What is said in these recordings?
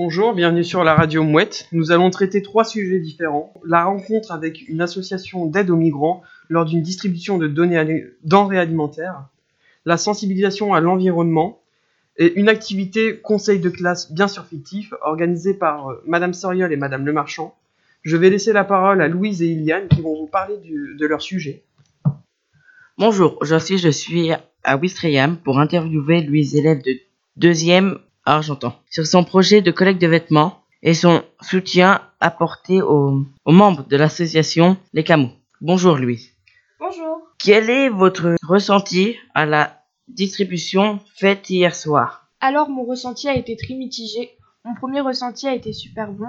Bonjour, bienvenue sur la radio Mouette. Nous allons traiter trois sujets différents. La rencontre avec une association d'aide aux migrants lors d'une distribution de données denrées alimentaires, la sensibilisation à l'environnement et une activité conseil de classe bien sûr fictif organisée par euh, Madame Soriol et Madame Lemarchand. Je vais laisser la parole à Louise et Iliane qui vont vous parler de leur sujet. Bonjour, aujourd'hui je suis à Wistreham pour interviewer Louise, élève de deuxième Argentan, sur son projet de collecte de vêtements et son soutien apporté aux, membres de l'association Les Camus. Bonjour Louise. Bonjour. Quel est votre ressenti à la distribution faite hier soir? Alors mon ressenti a été très mitigé. Mon premier ressenti a été super bon.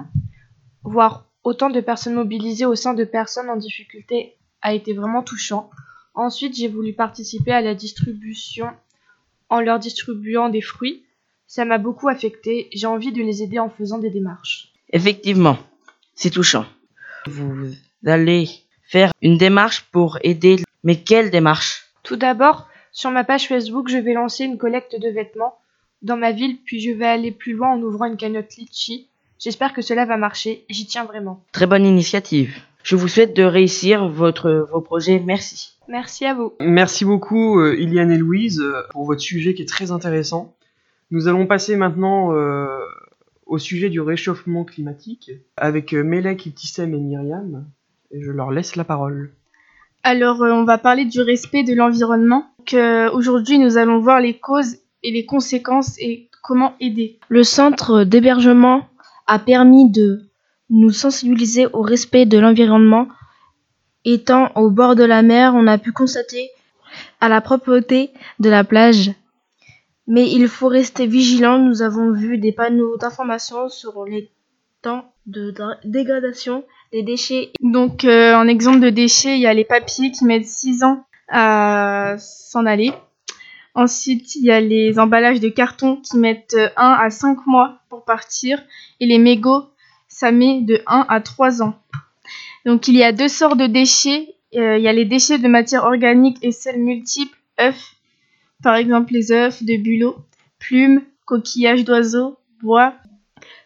Voir autant de personnes mobilisées au sein de personnes en difficulté a été vraiment touchant. Ensuite, j'ai voulu participer à la distribution en leur distribuant des fruits ça m'a beaucoup affecté. J'ai envie de les aider en faisant des démarches. Effectivement, c'est touchant. Vous allez faire une démarche pour aider. Mais quelle démarche? Tout d'abord, sur ma page Facebook, je vais lancer une collecte de vêtements dans ma ville, puis je vais aller plus loin en ouvrant une cagnotte Litchi. J'espère que cela va marcher, j'y tiens vraiment. Très bonne initiative. Je vous souhaite de réussir votre, vos projets. Merci. Merci à vous. Merci beaucoup, euh, Iliane et Louise, euh, pour votre sujet qui est très intéressant. Nous allons passer maintenant euh, au sujet du réchauffement climatique avec euh, Melek, Ibtissem et Myriam. Et je leur laisse la parole. Alors, euh, on va parler du respect de l'environnement. Aujourd'hui, nous allons voir les causes et les conséquences et comment aider. Le centre d'hébergement a permis de nous sensibiliser au respect de l'environnement. Étant au bord de la mer, on a pu constater à la propreté de la plage mais il faut rester vigilant, nous avons vu des panneaux d'information sur les temps de dégradation des déchets. Donc euh, en exemple de déchets, il y a les papiers qui mettent 6 ans à s'en aller. Ensuite, il y a les emballages de carton qui mettent 1 à 5 mois pour partir. Et les mégots, ça met de 1 à 3 ans. Donc il y a deux sortes de déchets. Euh, il y a les déchets de matière organique et celles multiples, œufs par exemple les œufs de bulot, plumes, coquillages d'oiseaux, bois.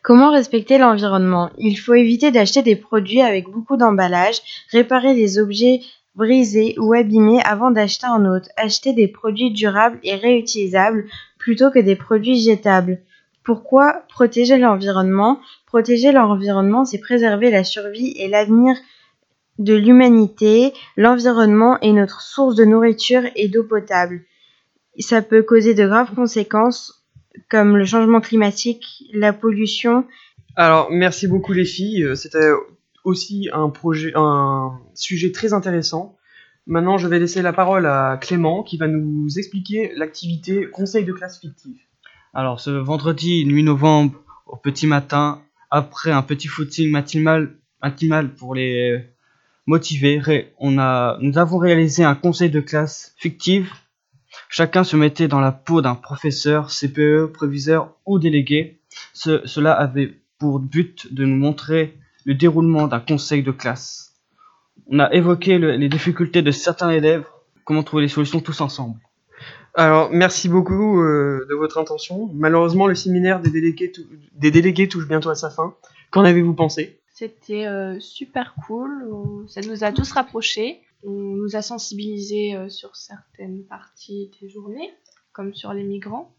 Comment respecter l'environnement? Il faut éviter d'acheter des produits avec beaucoup d'emballage, réparer les objets brisés ou abîmés avant d'acheter un autre, acheter des produits durables et réutilisables plutôt que des produits jetables. Pourquoi protéger l'environnement? Protéger l'environnement, c'est préserver la survie et l'avenir de l'humanité. L'environnement est notre source de nourriture et d'eau potable ça peut causer de graves conséquences comme le changement climatique, la pollution. Alors, merci beaucoup les filles. Euh, c'était aussi un projet, un sujet très intéressant. Maintenant, je vais laisser la parole à Clément qui va nous expliquer l'activité conseil de classe fictive. Alors, ce vendredi 8 novembre, au petit matin, après un petit footing matinal, matinal pour les motiver, on a, nous avons réalisé un conseil de classe fictive Chacun se mettait dans la peau d'un professeur, CPE, préviseur ou délégué. cela avait pour but de nous montrer le déroulement d'un conseil de classe. On a évoqué les difficultés de certains élèves, comment trouver les solutions tous ensemble? Alors, merci beaucoup euh, de votre intention. Malheureusement, le séminaire des délégués, des délégués touche bientôt à sa fin. Qu'en avez-vous pensé? C'était euh, super cool. Ça nous a tous rapprochés. On nous a sensibilisés euh, sur certaines parties des journées, comme sur les migrants.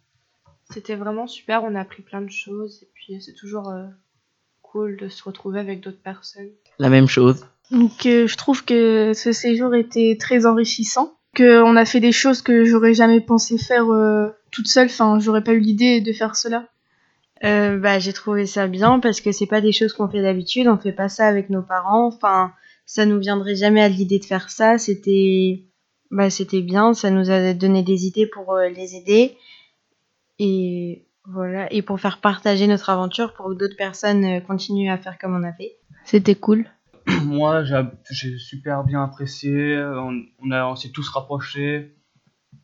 C'était vraiment super, on a appris plein de choses et puis c'est toujours euh, cool de se retrouver avec d'autres personnes. La même chose. Donc euh, je trouve que ce séjour était très enrichissant, qu'on a fait des choses que j'aurais jamais pensé faire toute seule, enfin j'aurais pas eu l'idée de faire cela. bah, j'ai trouvé ça bien parce que c'est pas des choses qu'on fait d'habitude, on fait pas ça avec nos parents, enfin ça nous viendrait jamais à l'idée de faire ça. C'était bah, c'était bien, ça nous a donné des idées pour euh, les aider et voilà et pour faire partager notre aventure pour que d'autres personnes euh, continuent à faire comme on a fait. C'était cool. Moi, j'ai super bien apprécié. On, a, on s'est tous rapprochés.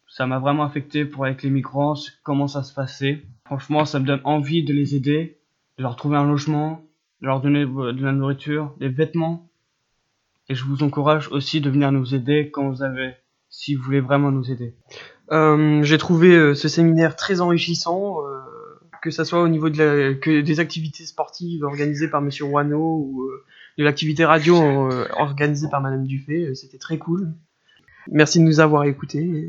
Ça m'a vraiment affecté pour avec les migrants, comment ça se passait. Franchement, ça me donne envie de les aider, de leur trouver un logement, de leur donner de la nourriture, des vêtements. Et je vous encourage aussi de venir nous aider quand vous avez, si vous voulez vraiment nous aider. Euh, j'ai trouvé euh, ce séminaire très enrichissant. Euh, que ça soit au niveau de des activités sportives organisées par Monsieur Roineau ou de l'activité radio organisée par Madame Dufay. C'était très cool. Merci de nous avoir écoutés.